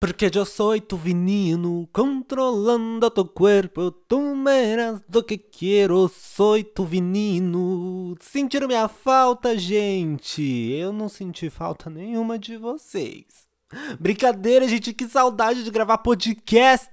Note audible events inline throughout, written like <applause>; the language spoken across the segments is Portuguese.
Porque eu sou tu veneno, controlando tu corpo, tu meras do que quero, sou tu veneno. Sentiram minha falta, gente? Eu não senti falta nenhuma de vocês. Brincadeira, gente, que saudade de gravar podcast!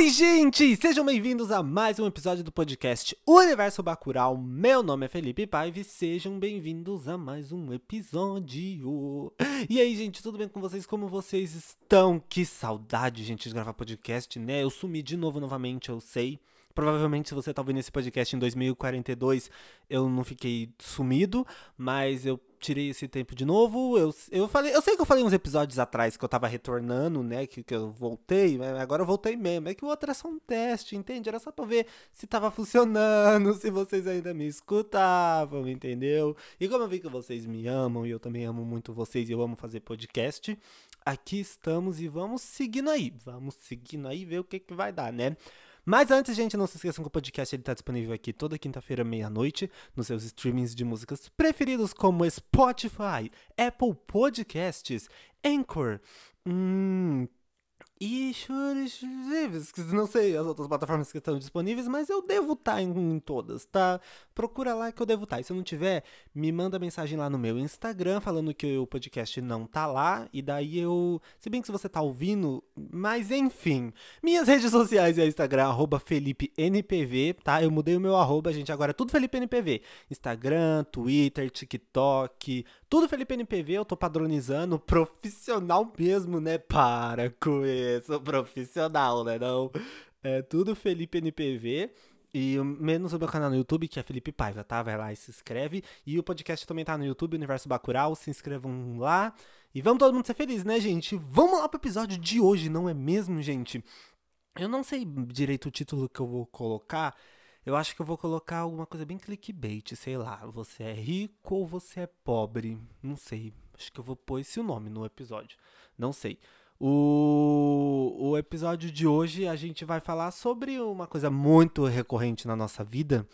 Oi, gente! Sejam bem-vindos a mais um episódio do podcast Universo Bacural. Meu nome é Felipe Paiva e sejam bem-vindos a mais um episódio. E aí, gente, tudo bem com vocês? Como vocês estão? Que saudade, gente, de gravar podcast, né? Eu sumi de novo, novamente, eu sei. Provavelmente, se você tá ouvindo esse podcast em 2042, eu não fiquei sumido, mas eu tirei esse tempo de novo. Eu, eu falei, eu sei que eu falei uns episódios atrás que eu tava retornando, né? Que, que eu voltei, mas agora eu voltei mesmo. É que o outro é só um teste, entende? Era só pra ver se tava funcionando, <laughs> se vocês ainda me escutavam, entendeu? E como eu vi que vocês me amam e eu também amo muito vocês e eu amo fazer podcast, aqui estamos e vamos seguindo aí. Vamos seguindo aí ver o que, que vai dar, né? Mas antes, gente, não se esqueçam que o podcast está disponível aqui toda quinta-feira, meia-noite, nos seus streamings de músicas preferidos, como Spotify, Apple Podcasts, Anchor, hum, e não sei as outras plataformas que estão disponíveis, mas eu devo estar tá em, em, todas, tá? Procura lá que eu devo estar. Tá. E se eu não tiver, me manda mensagem lá no meu Instagram falando que o podcast não tá lá. E daí eu. Se bem que se você tá ouvindo, mas enfim. Minhas redes sociais é Instagram, arroba FelipeNPV, tá? Eu mudei o meu arroba, gente. Agora é tudo FelipeNPV. Instagram, Twitter, TikTok, tudo Felipe NPV, eu tô padronizando, profissional mesmo, né? Para com isso, profissional, né? Não. É tudo Felipe NPV. E menos o meu canal no YouTube, que é Felipe Paiva, tá? Vai lá e se inscreve. E o podcast também tá no YouTube, Universo Bacural. Se inscrevam lá. E vamos todo mundo ser feliz, né, gente? Vamos lá pro episódio de hoje, não é mesmo, gente? Eu não sei direito o título que eu vou colocar. Eu acho que eu vou colocar alguma coisa bem clickbait, sei lá. Você é rico ou você é pobre? Não sei. Acho que eu vou pôr esse nome no episódio. Não sei. O, o episódio de hoje a gente vai falar sobre uma coisa muito recorrente na nossa vida,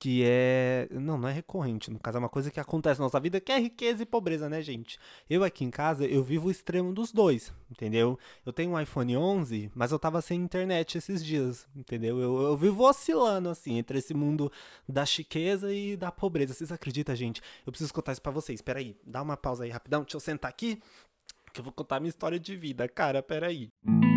que é. Não, não é recorrente. No caso, é uma coisa que acontece na nossa vida, que é riqueza e pobreza, né, gente? Eu aqui em casa, eu vivo o extremo dos dois, entendeu? Eu tenho um iPhone 11, mas eu tava sem internet esses dias, entendeu? Eu, eu vivo oscilando, assim, entre esse mundo da chiqueza e da pobreza. Vocês acreditam, gente? Eu preciso contar isso pra vocês. Pera aí, dá uma pausa aí rapidão. Deixa eu sentar aqui, que eu vou contar minha história de vida. Cara, pera aí. Música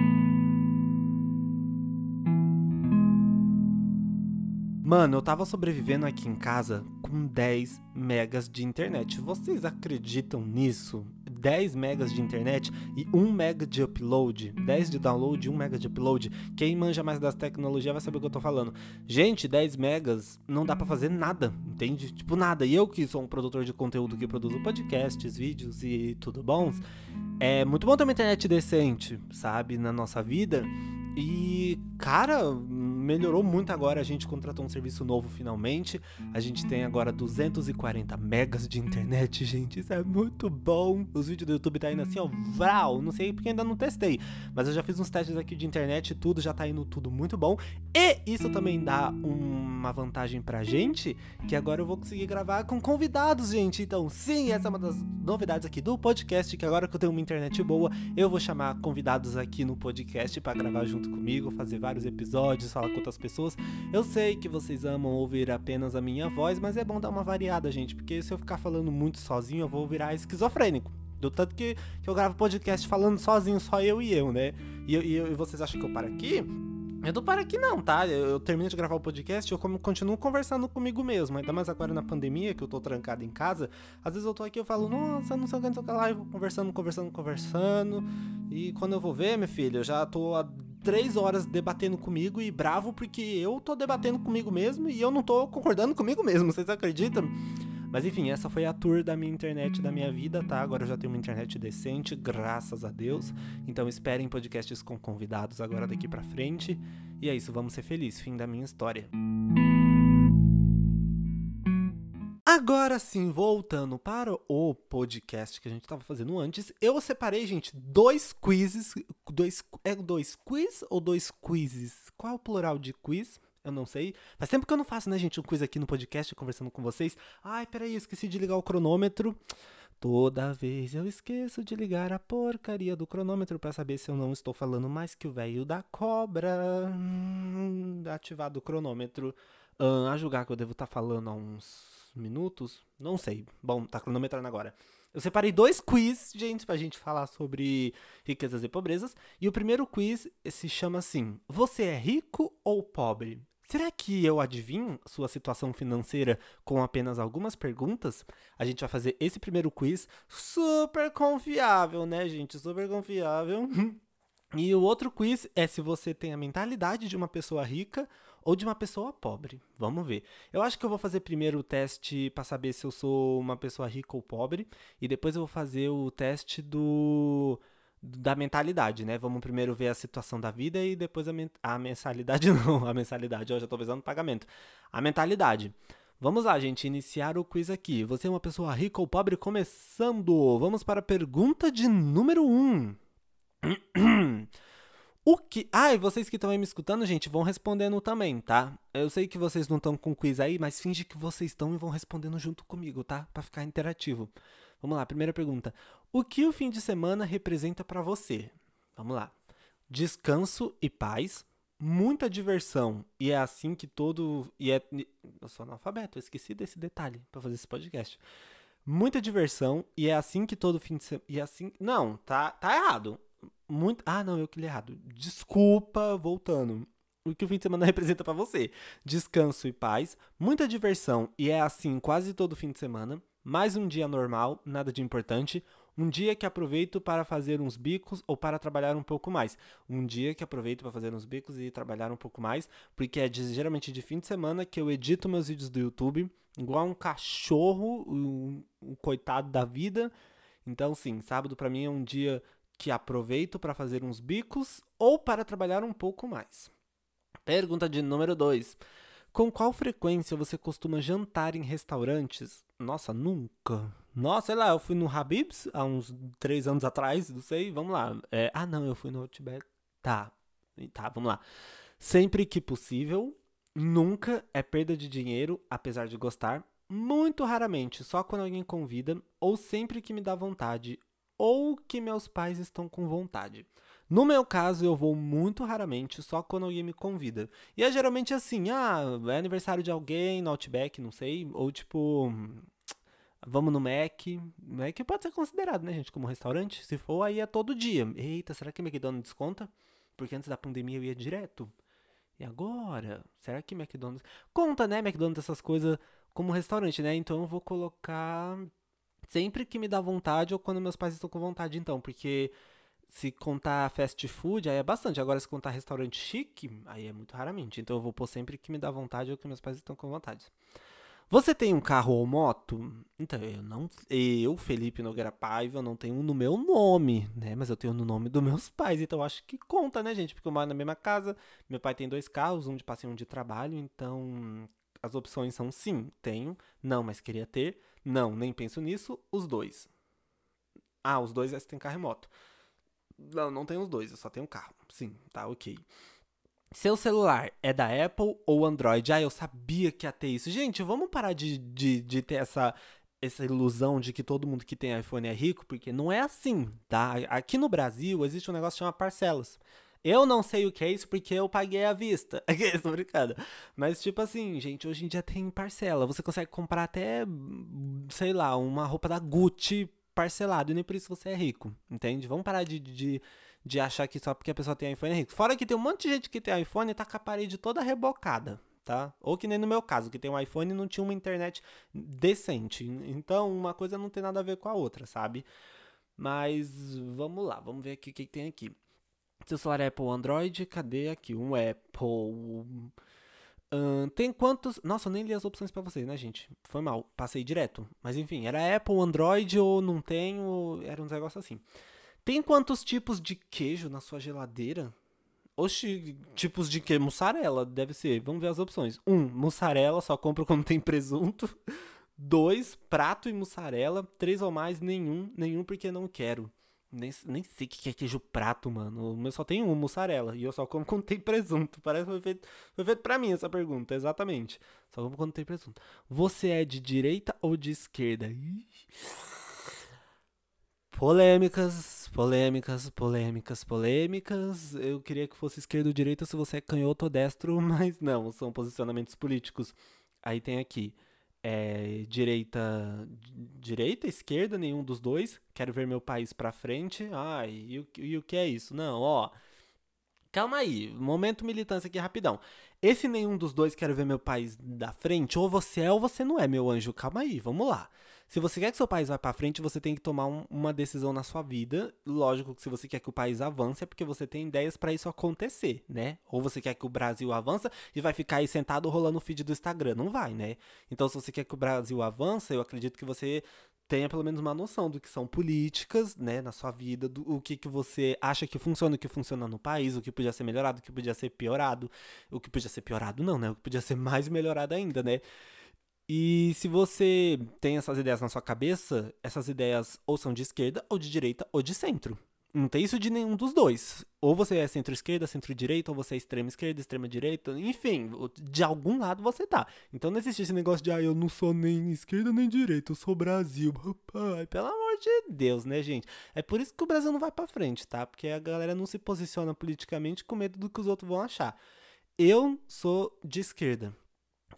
Mano, eu tava sobrevivendo aqui em casa com 10 megas de internet. Vocês acreditam nisso? 10 megas de internet e 1 mega de upload, 10 de download e 1 mega de upload. Quem manja mais das tecnologias vai saber o que eu tô falando. Gente, 10 megas não dá para fazer nada, entende? Tipo nada. E eu que sou um produtor de conteúdo que produzo podcasts, vídeos e tudo bons, é muito bom ter uma internet decente, sabe, na nossa vida. E, cara, melhorou muito agora. A gente contratou um serviço novo finalmente. A gente tem agora 240 megas de internet, <laughs> gente. Isso é muito bom. Os vídeos do YouTube tá indo assim, ó, vral. Não sei porque ainda não testei. Mas eu já fiz uns testes aqui de internet e tudo, já tá indo tudo muito bom. E isso também dá uma vantagem pra gente, que agora eu vou conseguir gravar com convidados, gente. Então, sim, essa é uma das novidades aqui do podcast, que agora que eu tenho uma internet boa, eu vou chamar convidados aqui no podcast para gravar junto comigo, fazer vários episódios, falar com outras pessoas. Eu sei que vocês amam ouvir apenas a minha voz, mas é bom dar uma variada, gente, porque se eu ficar falando muito sozinho, eu vou virar esquizofrênico. Do tanto que, que eu gravo podcast falando sozinho, só eu e eu, né? E, e, e vocês acham que eu paro aqui? Eu não paro aqui não, tá? Eu, eu termino de gravar o podcast e eu continuo conversando comigo mesmo. Ainda mais agora na pandemia, que eu tô trancado em casa. Às vezes eu tô aqui e falo, nossa, não sei o que, não sei o que lá. E vou conversando, conversando, conversando. E quando eu vou ver, meu filho, eu já tô há três horas debatendo comigo e bravo porque eu tô debatendo comigo mesmo e eu não tô concordando comigo mesmo. Vocês acreditam? Mas enfim, essa foi a tour da minha internet da minha vida, tá? Agora eu já tenho uma internet decente, graças a Deus. Então esperem podcasts com convidados agora daqui pra frente. E é isso, vamos ser felizes. Fim da minha história. Agora sim, voltando para o podcast que a gente estava fazendo antes, eu separei, gente, dois quizzes. Dois, é dois quiz ou dois quizzes? Qual é o plural de quiz? Eu não sei. Faz tempo que eu não faço, né, gente, um quiz aqui no podcast conversando com vocês. Ai, peraí, esqueci de ligar o cronômetro. Toda vez eu esqueço de ligar a porcaria do cronômetro para saber se eu não estou falando mais que o velho da cobra. Hum, ativado o cronômetro. Uh, a julgar que eu devo estar tá falando há uns minutos. Não sei. Bom, tá cronometrando agora. Eu separei dois quiz, gente, pra gente falar sobre riquezas e pobrezas. E o primeiro quiz se chama assim: Você é rico ou pobre? Será que eu adivinho sua situação financeira com apenas algumas perguntas? A gente vai fazer esse primeiro quiz super confiável, né, gente? Super confiável. <laughs> E o outro quiz é se você tem a mentalidade de uma pessoa rica ou de uma pessoa pobre. Vamos ver. Eu acho que eu vou fazer primeiro o teste para saber se eu sou uma pessoa rica ou pobre. E depois eu vou fazer o teste do da mentalidade, né? Vamos primeiro ver a situação da vida e depois a, men a mensalidade, <laughs> não, a mensalidade, eu já tô pensando no pagamento. A mentalidade. Vamos lá, gente, iniciar o quiz aqui. Você é uma pessoa rica ou pobre? Começando! Vamos para a pergunta de número 1. Um. <clears throat> O que. Ah, e vocês que estão aí me escutando, gente, vão respondendo também, tá? Eu sei que vocês não estão com quiz aí, mas finge que vocês estão e vão respondendo junto comigo, tá? Para ficar interativo. Vamos lá, primeira pergunta. O que o fim de semana representa para você? Vamos lá. Descanso e paz, muita diversão. E é assim que todo. E é... Eu sou analfabeto, eu esqueci desse detalhe para fazer esse podcast. Muita diversão, e é assim que todo fim de semana. E é assim. Não, tá, tá errado. Muito. Ah, não, eu que li errado. Desculpa, voltando. O que o fim de semana <laughs> representa para você? Descanso e paz, muita diversão, e é assim quase todo fim de semana mais um dia normal, nada de importante. Um dia que aproveito para fazer uns bicos ou para trabalhar um pouco mais. Um dia que aproveito para fazer uns bicos e trabalhar um pouco mais, porque é de, geralmente de fim de semana que eu edito meus vídeos do YouTube, igual um cachorro, um, um coitado da vida. Então, sim, sábado para mim é um dia que aproveito para fazer uns bicos ou para trabalhar um pouco mais. Pergunta de número 2. Com qual frequência você costuma jantar em restaurantes? Nossa, nunca. Nossa, sei lá, eu fui no Habib's há uns três anos atrás, não sei, vamos lá. É, ah, não, eu fui no Outback. Tá, tá, vamos lá. Sempre que possível, nunca é perda de dinheiro, apesar de gostar. Muito raramente, só quando alguém convida, ou sempre que me dá vontade, ou que meus pais estão com vontade. No meu caso, eu vou muito raramente, só quando alguém me convida. E é geralmente assim, ah, é aniversário de alguém no Outback, não sei, ou tipo, vamos no Mac. Mac pode ser considerado, né, gente, como restaurante. Se for, aí é todo dia. Eita, será que McDonald's desconta? Porque antes da pandemia eu ia direto. E agora? Será que McDonald's. Conta, né, McDonald's, essas coisas como restaurante, né? Então eu vou colocar sempre que me dá vontade ou quando meus pais estão com vontade, então. Porque se contar fast food, aí é bastante. Agora, se contar restaurante chique, aí é muito raramente. Então, eu vou pôr sempre que me dá vontade ou que meus pais estão com vontade. Você tem um carro ou moto? Então, eu não. Eu, Felipe Nogueira Paiva, não tenho no meu nome, né? Mas eu tenho no nome dos meus pais. Então, acho que conta, né, gente? Porque eu moro na mesma casa. Meu pai tem dois carros, um de passeio e um de trabalho. Então, as opções são sim, tenho. Não, mas queria ter. Não, nem penso nisso. Os dois. Ah, os dois é se tem carro e moto. Não, não tem os dois, eu só tenho um carro. Sim, tá ok. Seu celular é da Apple ou Android? Ah, eu sabia que ia ter isso. Gente, vamos parar de, de, de ter essa, essa ilusão de que todo mundo que tem iPhone é rico, porque não é assim, tá? Aqui no Brasil existe um negócio chamado parcelas. Eu não sei o que é isso porque eu paguei à vista. <laughs> Estou brincando. Mas, tipo assim, gente, hoje em dia tem parcela. Você consegue comprar até, sei lá, uma roupa da Gucci parcelado e nem por isso você é rico, entende? Vamos parar de, de, de achar que só porque a pessoa tem iPhone é rico. Fora que tem um monte de gente que tem iPhone e tá com a parede toda rebocada, tá? Ou que nem no meu caso, que tem um iPhone e não tinha uma internet decente. Então, uma coisa não tem nada a ver com a outra, sabe? Mas vamos lá, vamos ver o que, que tem aqui. Seu celular é Apple Android, cadê aqui? Um Apple tem quantos. Nossa, eu nem li as opções para vocês, né, gente? Foi mal, passei direto. Mas enfim, era Apple, Android ou não tenho. Era um negócio assim. Tem quantos tipos de queijo na sua geladeira? Oxi, tipos de queijo? Mussarela, deve ser. Vamos ver as opções. Um, mussarela, só compro quando tem presunto. <laughs> Dois, prato e mussarela. Três ou mais, nenhum. Nenhum porque não quero. Nem, nem sei o que é queijo prato, mano. O meu só tem um, mussarela. E eu só como quando tem presunto. Parece que foi feito, foi feito pra mim essa pergunta, exatamente. Só como quando tem presunto. Você é de direita ou de esquerda? Polêmicas, polêmicas, polêmicas, polêmicas. Eu queria que fosse esquerda ou direita se você é canhoto ou destro, <laughs> mas não, são posicionamentos políticos. Aí tem aqui é, direita, direita, esquerda, nenhum dos dois. Quero ver meu país para frente. Ai, e o, e o que é isso? Não, ó. Calma aí, momento militância aqui rapidão. Esse nenhum dos dois quero ver meu país da frente, ou você é ou você não é, meu anjo. Calma aí, vamos lá. Se você quer que seu país vá para frente, você tem que tomar um, uma decisão na sua vida. Lógico que se você quer que o país avance, é porque você tem ideias para isso acontecer, né? Ou você quer que o Brasil avance e vai ficar aí sentado rolando o feed do Instagram. Não vai, né? Então, se você quer que o Brasil avance, eu acredito que você tenha pelo menos uma noção do que são políticas, né, na sua vida, do o que, que você acha que funciona, o que funciona no país, o que podia ser melhorado, o que podia ser piorado, o que podia ser piorado não, né, o que podia ser <laughs> mais melhorado ainda, né. E se você tem essas ideias na sua cabeça, essas ideias ou são de esquerda, ou de direita, ou de centro. Não tem isso de nenhum dos dois. Ou você é centro-esquerda, centro-direita, ou você é extrema-esquerda, extrema-direita, enfim, de algum lado você tá. Então não existe esse negócio de, ah, eu não sou nem esquerda nem direita, eu sou Brasil. Papai, pelo amor de Deus, né, gente? É por isso que o Brasil não vai pra frente, tá? Porque a galera não se posiciona politicamente com medo do que os outros vão achar. Eu sou de esquerda.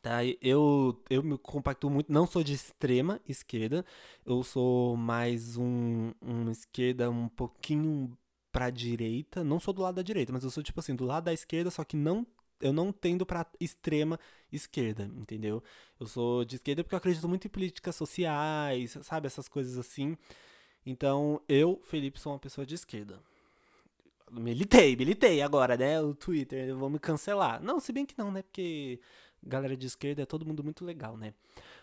Tá, eu, eu me compacto muito, não sou de extrema esquerda, eu sou mais um, um esquerda um pouquinho pra direita, não sou do lado da direita, mas eu sou tipo assim, do lado da esquerda, só que não eu não tendo para extrema esquerda, entendeu? Eu sou de esquerda porque eu acredito muito em políticas sociais, sabe, essas coisas assim. Então, eu, Felipe, sou uma pessoa de esquerda. Militei, militei agora, né? O Twitter, eu vou me cancelar. Não, se bem que não, né? Porque galera de esquerda é todo mundo muito legal, né?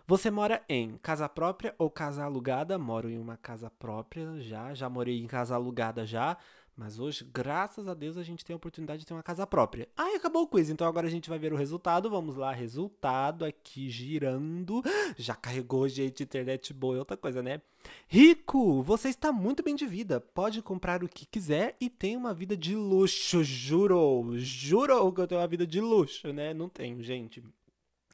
Você mora em casa própria ou casa alugada? Moro em uma casa própria já, já morei em casa alugada já, mas hoje, graças a Deus, a gente tem a oportunidade de ter uma casa própria. Ah, acabou o quiz, então agora a gente vai ver o resultado. Vamos lá, resultado aqui girando. <gasps> Já carregou, gente, internet boa é outra coisa, né? Rico, você está muito bem de vida. Pode comprar o que quiser e tem uma vida de luxo, juro. Juro que eu tenho uma vida de luxo, né? Não tenho, gente.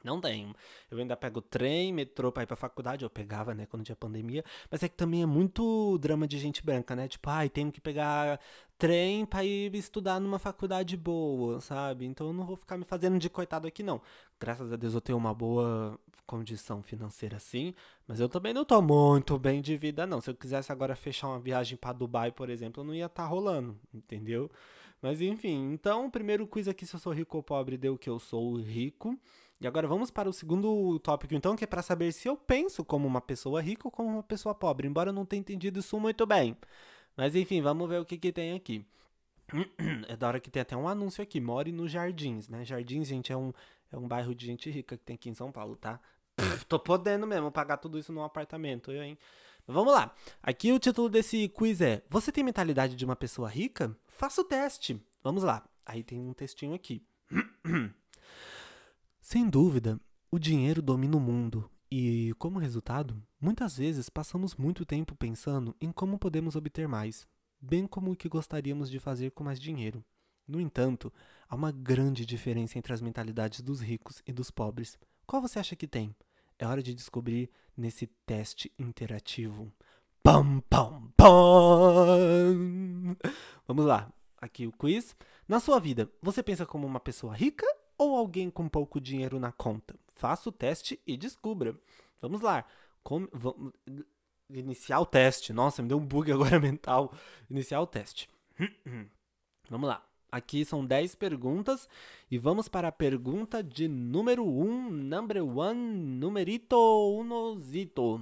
Não tenho. Eu ainda pego trem, metrô pra ir pra faculdade. Eu pegava, né, quando tinha pandemia. Mas é que também é muito drama de gente branca, né? Tipo, ai, tenho que pegar trem pra ir estudar numa faculdade boa, sabe? Então eu não vou ficar me fazendo de coitado aqui, não. Graças a Deus eu tenho uma boa condição financeira, sim. Mas eu também não tô muito bem de vida, não. Se eu quisesse agora fechar uma viagem para Dubai, por exemplo, não ia estar tá rolando, entendeu? Mas enfim, então primeiro quiz aqui se eu sou rico ou pobre deu que eu sou rico. E agora vamos para o segundo tópico, então, que é para saber se eu penso como uma pessoa rica ou como uma pessoa pobre, embora eu não tenha entendido isso muito bem. Mas enfim, vamos ver o que, que tem aqui. <clears throat> É da hora que tem até um anúncio aqui, more nos Jardins, né? Jardins, gente, é um, é um bairro de gente rica que tem aqui em São Paulo, tá? <clears throat> Tô podendo mesmo pagar tudo isso num apartamento, eu, hein? Vamos lá. Aqui o título desse quiz é: Você tem mentalidade de uma pessoa rica? Faça o teste. Vamos lá. Aí tem um textinho aqui. <clears throat> Sem dúvida, o dinheiro domina o mundo e, como resultado, muitas vezes passamos muito tempo pensando em como podemos obter mais, bem como o que gostaríamos de fazer com mais dinheiro. No entanto, há uma grande diferença entre as mentalidades dos ricos e dos pobres. Qual você acha que tem? É hora de descobrir nesse teste interativo. Pam, pam, pam! Vamos lá, aqui o quiz. Na sua vida, você pensa como uma pessoa rica ou alguém com pouco dinheiro na conta? Faça o teste e descubra. Vamos lá. Como, vamos, iniciar o teste. Nossa, me deu um bug <laughs> agora mental. Iniciar o teste. <clears throat> vamos lá. Aqui são 10 perguntas e vamos para a pergunta de número 1, um, number one, numerito unosito.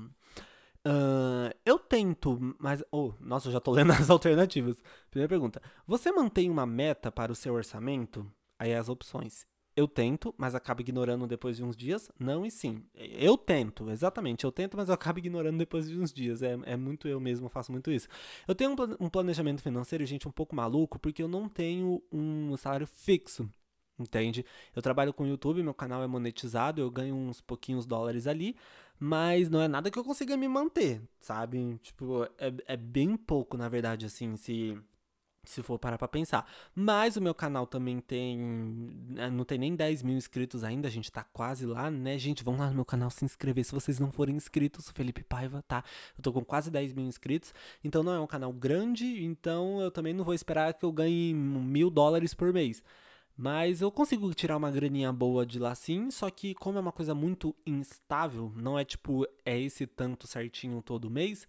Uh, eu tento, mas. Oh, nossa, eu já tô lendo <laughs> as alternativas. Primeira pergunta. Você mantém uma meta para o seu orçamento? Aí as opções. Eu tento, mas acabo ignorando depois de uns dias. Não e sim. Eu tento, exatamente. Eu tento, mas eu acabo ignorando depois de uns dias. É, é muito eu mesmo, faço muito isso. Eu tenho um, um planejamento financeiro, gente, um pouco maluco, porque eu não tenho um salário fixo. Entende? Eu trabalho com o YouTube, meu canal é monetizado, eu ganho uns pouquinhos dólares ali, Mas não é nada que eu consiga me manter, sabe? Tipo, é, é bem pouco, na verdade, assim, se se for parar pra pensar. Mas o meu canal também tem. Né, não tem nem 10 mil inscritos ainda, a gente tá quase lá, né, gente? Vão lá no meu canal se inscrever se vocês não forem inscritos. Felipe Paiva, tá? Eu tô com quase 10 mil inscritos. Então não é um canal grande, então eu também não vou esperar que eu ganhe mil dólares por mês. Mas eu consigo tirar uma graninha boa de lá sim, só que como é uma coisa muito instável, não é tipo, é esse tanto certinho todo mês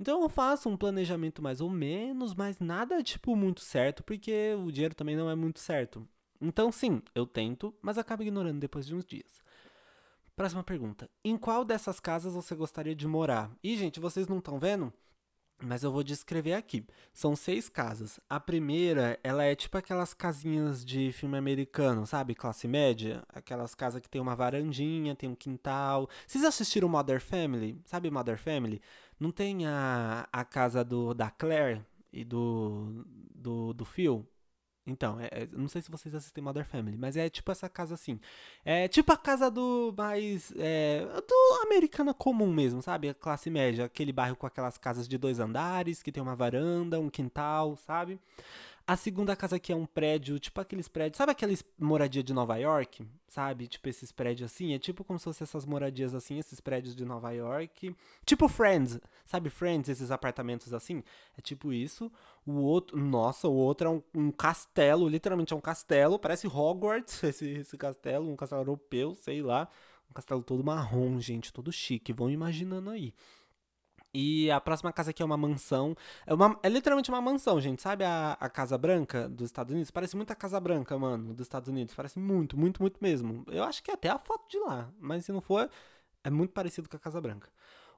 então eu faço um planejamento mais ou menos, mas nada tipo muito certo, porque o dinheiro também não é muito certo. Então sim, eu tento, mas acabo ignorando depois de uns dias. Próxima pergunta. Em qual dessas casas você gostaria de morar? E, gente, vocês não estão vendo? Mas eu vou descrever aqui. São seis casas. A primeira, ela é tipo aquelas casinhas de filme americano, sabe? Classe média. Aquelas casas que tem uma varandinha, tem um quintal. Vocês assistiram Mother Family? Sabe Mother Family? Não tem a, a casa do, da Claire e do, do, do Phil? Então, é, é, não sei se vocês assistem Mother Family, mas é tipo essa casa assim. É tipo a casa do mais. É, do americana comum mesmo, sabe? A classe média. Aquele bairro com aquelas casas de dois andares, que tem uma varanda, um quintal, sabe? A segunda casa aqui é um prédio, tipo aqueles prédios. Sabe aqueles moradia de Nova York? Sabe? Tipo esses prédios assim. É tipo como se fossem essas moradias assim, esses prédios de Nova York. Tipo Friends. Sabe Friends? Esses apartamentos assim? É tipo isso. O outro. Nossa, o outro é um, um castelo. Literalmente é um castelo. Parece Hogwarts, <laughs> esse, esse castelo. Um castelo europeu, sei lá. Um castelo todo marrom, gente. Todo chique. Vão imaginando aí. E a próxima casa aqui é uma mansão. É, uma, é literalmente uma mansão, gente. Sabe a, a Casa Branca dos Estados Unidos? Parece muito a Casa Branca, mano, dos Estados Unidos. Parece muito, muito, muito mesmo. Eu acho que é até a foto de lá. Mas se não for, é muito parecido com a Casa Branca.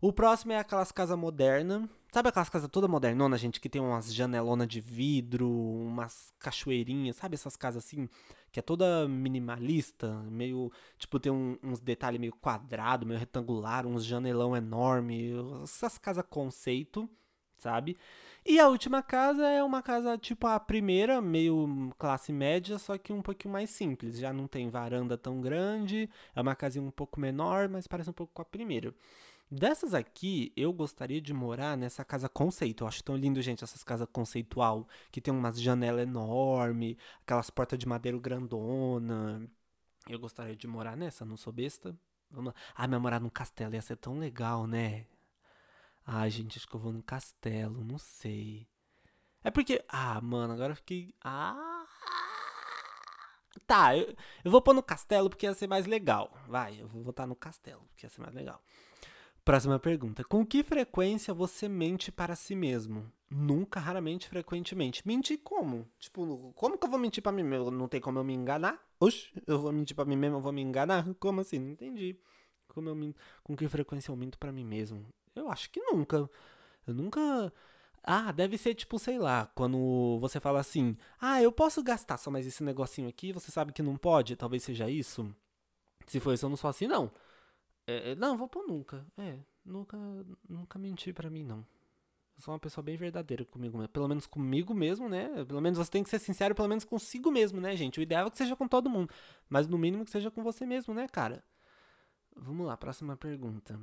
O próximo é aquelas casas modernas. Sabe aquelas casas toda modernona, gente, que tem umas janelonas de vidro, umas cachoeirinhas, sabe essas casas assim, que é toda minimalista, meio, tipo, tem um, uns detalhes meio quadrado, meio retangular, uns janelão enorme, essas casas conceito, sabe? E a última casa é uma casa tipo a primeira, meio classe média, só que um pouquinho mais simples. Já não tem varanda tão grande, é uma casinha um pouco menor, mas parece um pouco com a primeira. Dessas aqui, eu gostaria de morar nessa casa conceito. Eu acho tão lindo, gente, essas casas conceitual, que tem umas janelas enormes, aquelas portas de madeira grandona. Eu gostaria de morar nessa, não sou besta. Vamos lá. Ah, mas morar num castelo ia ser tão legal, né? Ai, gente, acho que eu vou num castelo, não sei. É porque. Ah, mano, agora eu fiquei. Ah! Tá, eu, eu vou pôr no castelo porque ia ser mais legal. Vai, eu vou votar no castelo porque ia ser mais legal. Próxima pergunta. Com que frequência você mente para si mesmo? Nunca, raramente, frequentemente. Mentir como? Tipo, como que eu vou mentir para mim mesmo? Não tem como eu me enganar? Oxe, eu vou mentir para mim mesmo, eu vou me enganar? <laughs> Como assim? Não entendi. Como eu minto, com que frequência eu minto para mim mesmo? Eu acho que nunca. Eu nunca. Ah, deve ser tipo, sei lá, quando você fala assim: "Ah, eu posso gastar só mais esse negocinho aqui", você sabe que não pode, talvez seja isso. Se for isso, eu não sou assim não. É, é, não, vou pôr nunca. É, nunca, nunca menti para mim, não. Eu sou uma pessoa bem verdadeira comigo. Pelo menos comigo mesmo, né? Pelo menos você tem que ser sincero, pelo menos consigo mesmo, né, gente? O ideal é que seja com todo mundo. Mas no mínimo que seja com você mesmo, né, cara? Vamos lá, próxima pergunta.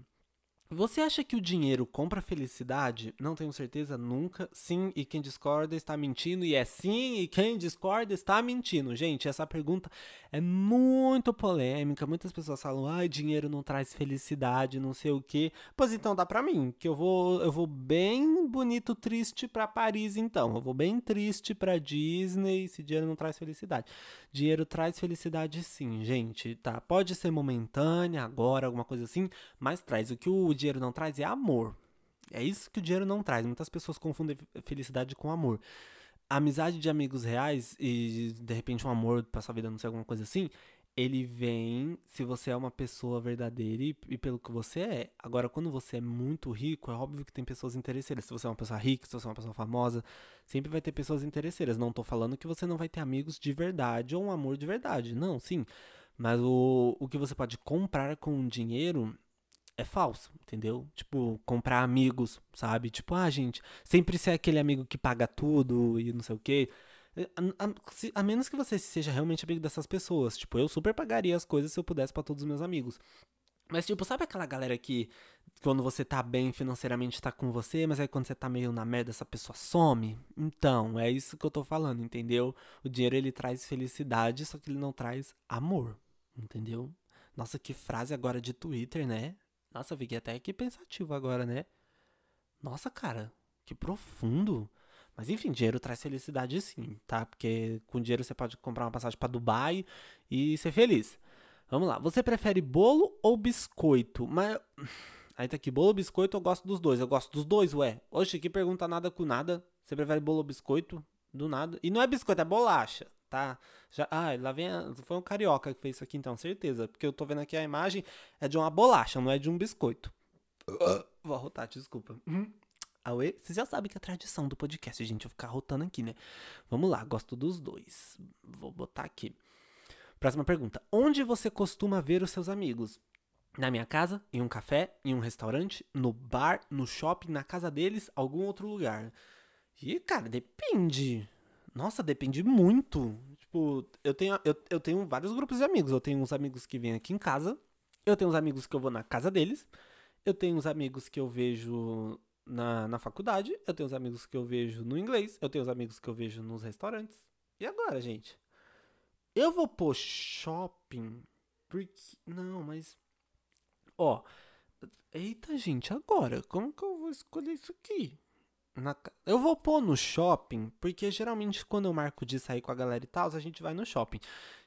Você acha que o dinheiro compra felicidade? Não tenho certeza, nunca. Sim, e quem discorda está mentindo. E é sim, e quem discorda está mentindo. Gente, essa pergunta é muito polêmica. Muitas pessoas falam: "Ai, dinheiro não traz felicidade, não sei o quê". Pois então dá para mim, que eu vou eu vou bem bonito triste para Paris então. Eu vou bem triste para Disney se dinheiro não traz felicidade. Dinheiro traz felicidade sim, gente, tá? Pode ser momentânea, agora alguma coisa assim, mas traz o que o dinheiro não traz é amor. É isso que o dinheiro não traz. Muitas pessoas confundem felicidade com amor. A amizade de amigos reais e de repente um amor pra sua vida, não sei, alguma coisa assim, ele vem se você é uma pessoa verdadeira e, e, pelo que você é. Agora, quando você é muito rico, é óbvio que tem pessoas interesseiras. Se você é uma pessoa rica, se você é uma pessoa famosa, sempre vai ter pessoas interesseiras. Não tô falando que você não vai ter amigos de verdade ou um amor de verdade. Não, sim. Mas o, o que você pode comprar com dinheiro é falso, entendeu? Tipo, comprar amigos, sabe? Tipo, ah, gente, sempre ser aquele amigo que paga tudo e não sei o quê. É, a, a, a, menos que você seja realmente amigo dessas pessoas. Tipo, eu super pagaria as coisas se eu pudesse para todos os meus amigos. Mas, tipo, sabe aquela galera que quando você tá bem financeiramente tá com você, mas aí quando você tá meio na merda, essa pessoa some? Então, é isso que eu tô falando, entendeu? O dinheiro ele traz felicidade, só que ele não traz amor, entendeu? Nossa, que frase agora de Twitter, né? Nossa, eu fiquei até aqui pensativo agora, né? Nossa, cara, que profundo. Mas enfim, dinheiro traz felicidade sim, tá? Porque com dinheiro você pode comprar uma passagem para Dubai e ser feliz. Vamos lá. Você prefere bolo ou biscoito? Mas. <sighs> Aí tá aqui, bolo ou biscoito, eu gosto dos dois. Eu gosto dos dois, ué. Oxe, que pergunta nada com nada. Você prefere bolo ou biscoito? Do nada. E não é biscoito, é bolacha, tá? Já, ah, lá vem. A, foi um carioca que fez isso aqui então, certeza. Porque eu tô vendo aqui a imagem, é de uma bolacha, não é de um biscoito. Vou arrotar, desculpa. Uhum. Aue, vocês já sabem que é a tradição do podcast, gente, eu ficar rotando aqui, né? Vamos lá, gosto dos dois. Vou botar aqui. Próxima pergunta. Onde você costuma ver os seus amigos? Na minha casa, em um café, em um restaurante, no bar, no shopping, na casa deles, algum outro lugar. E, cara, depende. Nossa, depende muito. Tipo, eu tenho, eu, eu tenho vários grupos de amigos. Eu tenho uns amigos que vêm aqui em casa. Eu tenho uns amigos que eu vou na casa deles. Eu tenho uns amigos que eu vejo na, na faculdade. Eu tenho uns amigos que eu vejo no inglês. Eu tenho uns amigos que eu vejo nos restaurantes. E agora, gente? Eu vou pôr shopping. Porque. Não, mas. Ó. Eita, gente, agora. Como que eu vou escolher isso aqui? Na... Eu vou pôr no shopping, porque geralmente quando eu marco de sair com a galera e tal, a gente vai no shopping.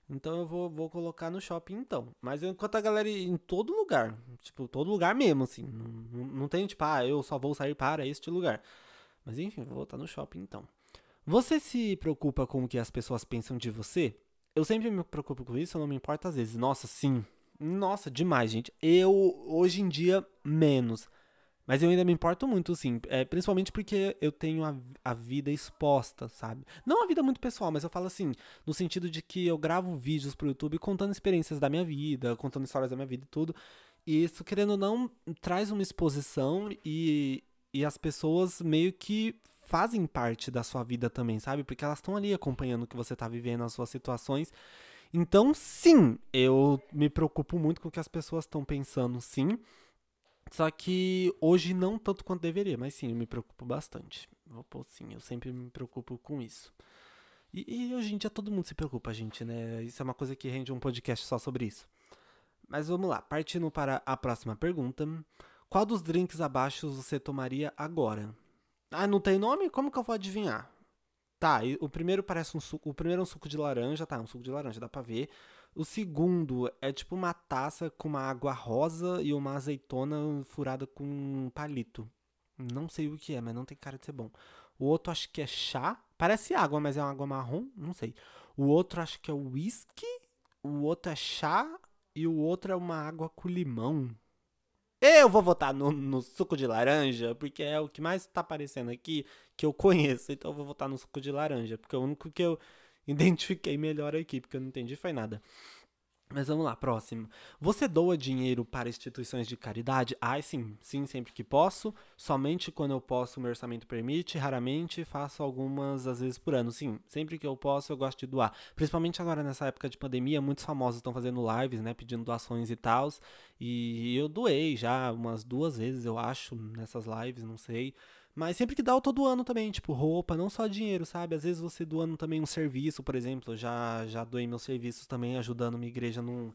Então eu vou, vou colocar no shopping então. Mas enquanto a galera em todo lugar, tipo, todo lugar mesmo, assim. Não, não tem tipo, ah, eu só vou sair para este lugar. Mas enfim, vou voltar no shopping então. Você se preocupa com o que as pessoas pensam de você? Eu sempre me preocupo com isso, eu não me importo às vezes. Nossa, sim. Nossa, demais, gente. Eu, hoje em dia, menos. Mas eu ainda me importo muito, sim. É, principalmente porque eu tenho a, a vida exposta, sabe? Não a vida muito pessoal, mas eu falo assim, no sentido de que eu gravo vídeos pro YouTube contando experiências da minha vida, contando histórias da minha vida e tudo. E isso, querendo ou não, traz uma exposição e, e as pessoas meio que fazem parte da sua vida também, sabe? Porque elas estão ali acompanhando o que você está vivendo, as suas situações. Então, sim, eu me preocupo muito com o que as pessoas estão pensando, sim. Só que hoje não tanto quanto deveria, mas sim, eu me preocupo bastante. Vou pôr sim, eu sempre me preocupo com isso. E, e, hoje em dia todo mundo se preocupa, gente, né? Isso é uma coisa que rende um podcast só sobre isso. Mas vamos lá, partindo para a próxima pergunta. Qual dos drinks abaixo você tomaria agora? Ah, não tem nome? Como que eu vou adivinhar? Tá, o primeiro parece um suco. O primeiro é um suco de laranja, tá? Um suco de laranja, dá pra ver. O segundo é tipo uma taça com uma água rosa e uma azeitona furada com um palito. Não sei o que é, mas não tem cara de ser bom. O outro acho que é chá. Parece água, mas é uma água marrom. Não sei. O outro acho que é whisky. O outro é chá. E o outro é uma água com limão. Eu vou votar no, no, suco de laranja, porque é o que mais tá aparecendo aqui que eu conheço. Então eu vou votar no suco de laranja, porque é o único que eu <laughs> identifiquei melhor aqui, porque eu não entendi foi nada. Mas vamos lá, próximo. Você doa dinheiro para instituições de caridade? Ah, sim, sim, sempre que posso. Somente quando eu posso, meu orçamento permite. Raramente faço algumas, às vezes por ano. Sim, sempre que eu posso, eu gosto de doar. Principalmente agora nessa época de pandemia, muitos famosos estão fazendo lives, né, pedindo doações e tal. E eu doei já umas duas vezes, eu acho, nessas lives, não sei. Mas sempre que dá, eu tô doando também, tipo, roupa, não só dinheiro, sabe? Às vezes você doando também um serviço, por exemplo. Já, já doei meus serviços também, ajudando uma igreja num,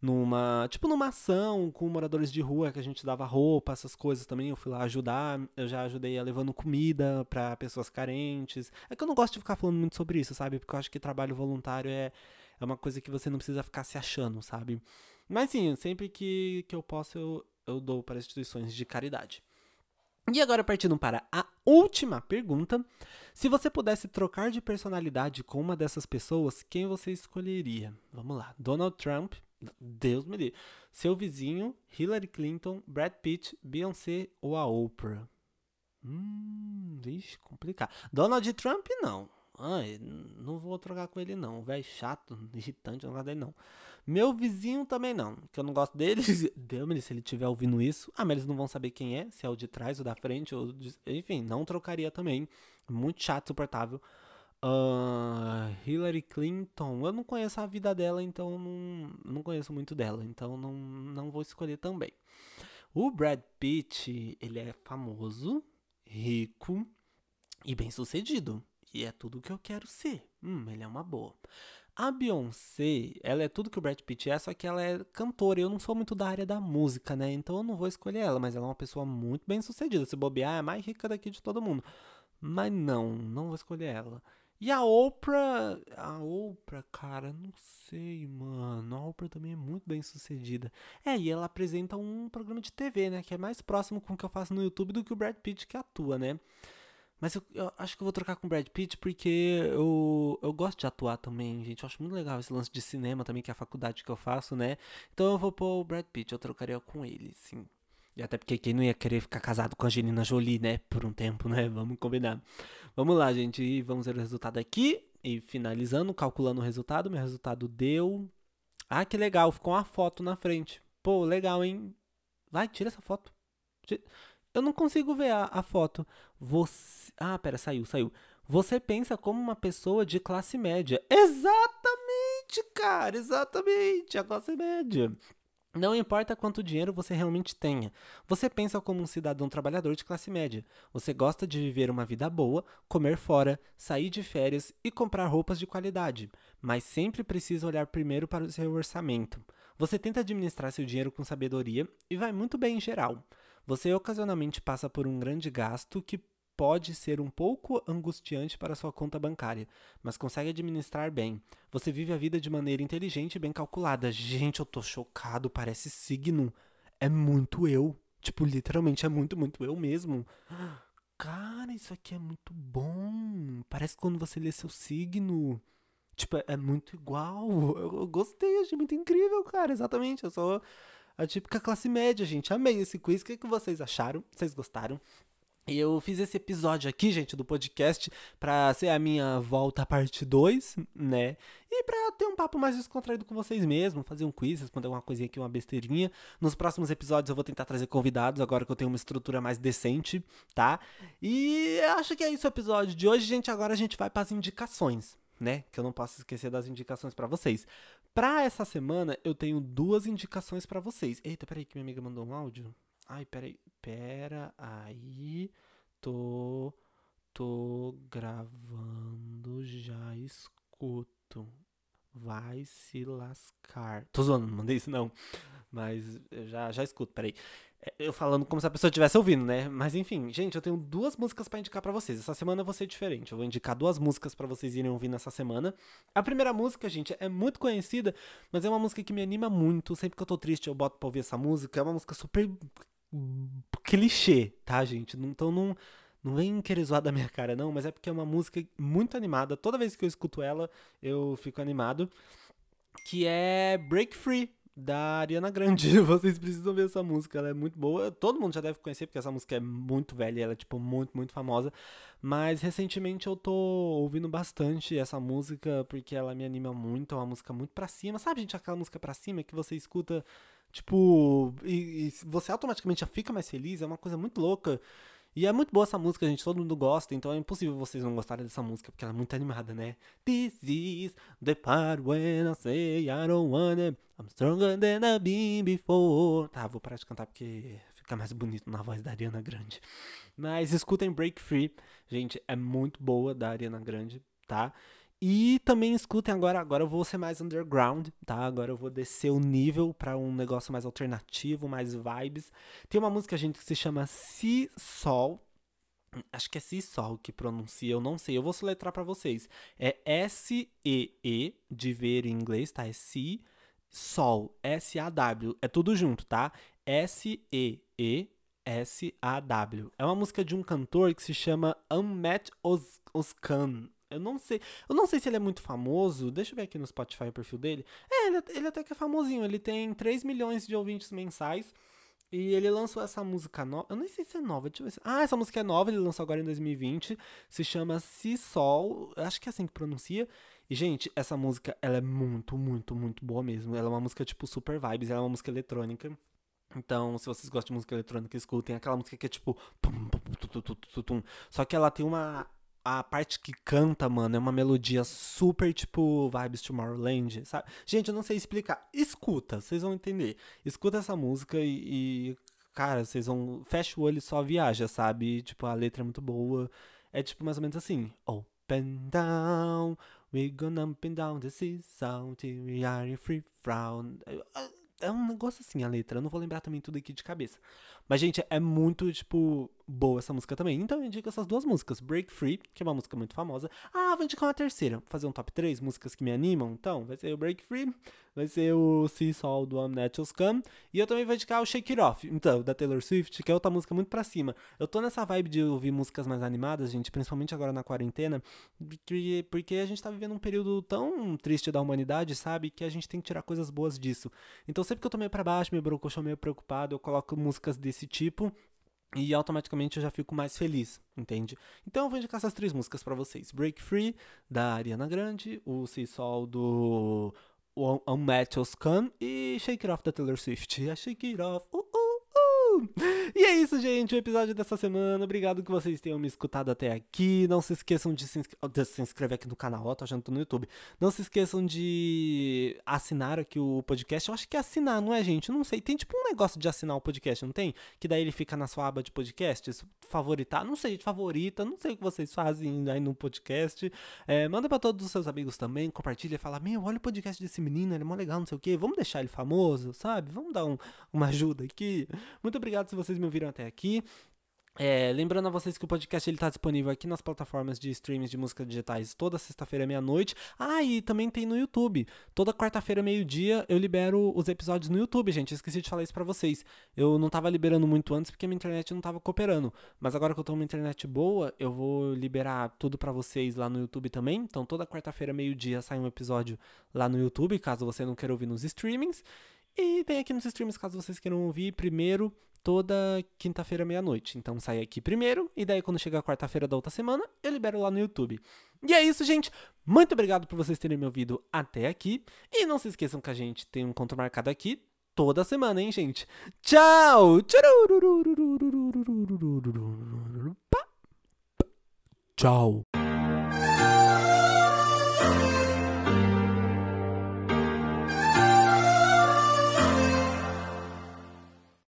numa. Tipo, numa ação com moradores de rua que a gente dava roupa, essas coisas também. Eu fui lá ajudar. Eu já ajudei levando comida para pessoas carentes. É que eu não gosto de ficar falando muito sobre isso, sabe? Porque eu acho que trabalho voluntário é, é uma coisa que você não precisa ficar se achando, sabe? Mas sim, sempre que, que eu posso, eu, eu dou para instituições de caridade. E agora, partindo para a última pergunta: se você pudesse trocar de personalidade com uma dessas pessoas, quem você escolheria? Vamos lá: Donald Trump, Deus me livre, seu vizinho, Hillary Clinton, Brad Pitt, Beyoncé ou a Oprah? Hum, vixe, complicado. Donald Trump, não. Ai, não vou trocar com ele não. Velho chato, <laughs> irritante, não gosto dele não. Meu vizinho também não, que eu não gosto dele. <laughs> Deus se ele estiver ouvindo isso. Ah, mas eles não vão saber quem é, se é o de trás ou da frente, ou de... enfim, não trocaria também. Muito chato, insuportável. Uh, Hillary Clinton, eu não conheço a vida dela, então não, não conheço muito dela, então não, não vou escolher também. O Brad Pitt, ele é famoso, rico e bem sucedido. E é tudo o que eu quero ser. Hum, ele é uma boa. A Beyoncé, ela é tudo que o Brad Pitt é, só que ela é cantora. Eu não sou muito da área da música, né? Então eu não vou escolher ela, mas ela é uma pessoa muito bem sucedida. Se bobear, é a mais rica daqui de todo mundo. Mas não, não vou escolher ela. E a Oprah, a Oprah, cara, não sei, mano. A Oprah também é muito bem sucedida. É, e ela apresenta um programa de TV, né? Que é mais próximo com o que eu faço no YouTube do que o Brad Pitt que atua, né? Mas eu, eu, acho que eu vou trocar com o Brad Pitt porque eu, eu gosto de atuar também, gente. Eu acho muito legal esse lance de cinema também, que é a faculdade que eu faço, né? Então eu vou pôr o Brad Pitt, eu trocaria com ele, sim. E até porque quem não ia querer ficar casado com a Angelina Jolie, né? Por um tempo, né? <laughs> Vamos combinar. Vamos lá, gente. E vamos ver o resultado aqui. E finalizando, calculando o resultado. Meu resultado deu. Ah, que legal. Ficou uma foto na frente. Pô, legal, hein? Vai, tira essa foto. Eu não consigo ver a, a foto. Você. Ah, pera, saiu, saiu. Você pensa como uma pessoa de classe média. Exatamente, cara, exatamente, a classe média. Não importa quanto dinheiro você realmente tenha, você pensa como um cidadão trabalhador de classe média. Você gosta de viver uma vida boa, comer fora, sair de férias e comprar roupas de qualidade, mas sempre precisa olhar primeiro para o seu orçamento. Você tenta administrar seu dinheiro com sabedoria e vai muito bem em geral. Você ocasionalmente passa por um grande gasto que pode ser um pouco angustiante para sua conta bancária, mas consegue administrar bem. Você vive a vida de maneira inteligente e bem calculada. Gente, eu tô chocado, parece signo. É muito eu. Tipo, literalmente é muito, muito eu mesmo. Cara, isso aqui é muito bom. Parece quando você lê seu signo. Tipo, é muito igual. Eu, <laughs> eu gostei, achei muito incrível, cara. Exatamente. Eu sou a típica classe média, gente. Amei esse quiz. O que, que vocês acharam? Vocês gostaram? E eu fiz esse episódio aqui, gente, do podcast, pra ser a minha volta parte 2, né? E pra ter um papo mais descontraído com vocês mesmo, fazer um quiz, responder uma coisinha aqui, uma besteirinha. Nos próximos episódios eu vou tentar trazer convidados, agora que eu tenho uma estrutura mais decente, tá? E acho que é isso o episódio de hoje, gente. Agora a gente vai para as indicações, né? Que eu não posso esquecer das indicações para vocês. Pra essa semana, eu tenho duas indicações para vocês. Eita, peraí, que minha amiga mandou um áudio. Ai, peraí. Pera aí. Tô. Tô gravando, já escuto. Vai se lascar. Tô zoando, não mandei isso não. Mas eu já, já escuto, peraí. É, eu falando como se a pessoa estivesse ouvindo, né? Mas enfim, gente, eu tenho duas músicas para indicar para vocês. Essa semana vou ser diferente. Eu vou indicar duas músicas para vocês irem ouvir nessa semana. A primeira música, gente, é muito conhecida, mas é uma música que me anima muito. Sempre que eu tô triste, eu boto pra ouvir essa música. É uma música super clichê, tá, gente? Então não, não vem querer zoar da minha cara, não, mas é porque é uma música muito animada. Toda vez que eu escuto ela, eu fico animado. Que é Break Free, da Ariana Grande. <laughs> Vocês precisam ver essa música, ela é muito boa. Todo mundo já deve conhecer, porque essa música é muito velha, ela é, tipo, muito, muito famosa. Mas recentemente eu tô ouvindo bastante essa música, porque ela me anima muito, é uma música muito pra cima. Sabe, gente, aquela música pra cima que você escuta Tipo, e, e você automaticamente já fica mais feliz, é uma coisa muito louca. E é muito boa essa música, gente, todo mundo gosta, então é impossível vocês não gostarem dessa música, porque ela é muito animada, né? This is the part when I say I don't wanna, I'm stronger than I've been before. Tá, vou parar de cantar porque fica mais bonito na voz da Ariana Grande. Mas escutem Break Free, gente, é muito boa da Ariana Grande, tá? E também escutem agora, agora eu vou ser mais underground, tá? Agora eu vou descer o nível para um negócio mais alternativo, mais vibes. Tem uma música, gente, que se chama Si Sol. Acho que é Si Sol que pronuncia, eu não sei. Eu vou soletrar para vocês. É S-E-E, de ver em inglês, tá? É Si Sol, S-A-W. É tudo junto, tá? S-E-E, S-A-W. É uma música de um cantor que se chama Unmet Oskan. Eu não sei. Eu não sei se ele é muito famoso. Deixa eu ver aqui no Spotify o perfil dele. É, ele, ele até que é famosinho. Ele tem 3 milhões de ouvintes mensais. E ele lançou essa música nova. Eu nem sei se é nova. Deixa eu ver se... Ah, essa música é nova. Ele lançou agora em 2020. Se chama Si Sol. Acho que é assim que pronuncia. E, gente, essa música, ela é muito, muito, muito boa mesmo. Ela é uma música, tipo, super vibes. Ela é uma música eletrônica. Então, se vocês gostam de música eletrônica, escutem aquela música que é tipo. Só que ela tem uma a parte que canta, mano, é uma melodia super tipo Vibes Tomorrowland, sabe? Gente, eu não sei explicar. Escuta, vocês vão entender. Escuta essa música e, e cara, vocês vão. Fecha o olho e só viaja, sabe? Tipo, a letra é muito boa. É tipo mais ou menos assim. And down, we gonna up and down the seesaw till we are free from. É um negócio assim a letra. Eu não vou lembrar também tudo aqui de cabeça. Mas, gente, é muito, tipo, boa essa música também. Então eu indico essas duas músicas. Break Free, que é uma música muito famosa. Ah, vou indicar uma terceira. Vou fazer um top 3 músicas que me animam. Então, vai ser o Break Free, vai ser o See Soul do Natural Scum. E eu também vou indicar o Shake It Off, então, da Taylor Swift, que é outra música muito pra cima. Eu tô nessa vibe de ouvir músicas mais animadas, gente, principalmente agora na quarentena, porque, porque a gente tá vivendo um período tão triste da humanidade, sabe? Que a gente tem que tirar coisas boas disso. Então, sempre que eu tô meio pra baixo, meio brocochô, meio preocupado, eu coloco músicas desse tipo e automaticamente eu já fico mais feliz, entende? Então eu vou indicar essas três músicas para vocês: Break Free, da Ariana Grande, o See Sol do Unmatched Scum e Shake It Off da Taylor Swift. <laughs> Shake It Off, uh, E é isso, gente, o episódio dessa semana. Obrigado que vocês tenham me escutado até aqui. Não se esqueçam de se, de se inscrever aqui no canal, ó, tô achando no YouTube. Não se esqueçam de assinar aqui o podcast. Eu acho que é assinar, não é, gente? Não sei. Tem tipo um negócio de assinar o podcast, não tem? Que daí ele fica na sua aba de podcasts, favoritar. Não sei, favorita. Não sei o que vocês fazem aí no podcast. É, manda para todos os seus amigos também. Compartilha fala: Meu, olha o podcast desse menino, ele é mó legal, não sei o quê. Vamos deixar ele famoso, sabe? Vamos dar um, uma ajuda aqui. Muito obrigado se vocês me ouviram até aqui. É, lembrando a vocês que o podcast ele tá disponível aqui nas plataformas de streams de música digitais toda sexta-feira meia-noite. Ah, e também tem no YouTube. Toda quarta-feira meio-dia eu libero os episódios no YouTube, gente. Eu esqueci de falar isso para vocês. Eu não tava liberando muito antes porque minha internet não tava cooperando. Mas agora que eu com uma internet boa, eu vou liberar tudo para vocês lá no YouTube também. Então toda quarta-feira meio-dia sai um episódio lá no YouTube, caso você não queira ouvir nos streamings. E tem aqui nos streams, caso vocês queiram ouvir primeiro toda quinta-feira meia-noite. Então sai aqui primeiro e daí quando chegar a quarta-feira da outra semana, eu libero lá no YouTube. E é isso, gente. Muito obrigado por vocês terem me ouvido até aqui e não se esqueçam que a gente tem um encontro marcado aqui toda semana, hein, gente. Tchau. Tchau.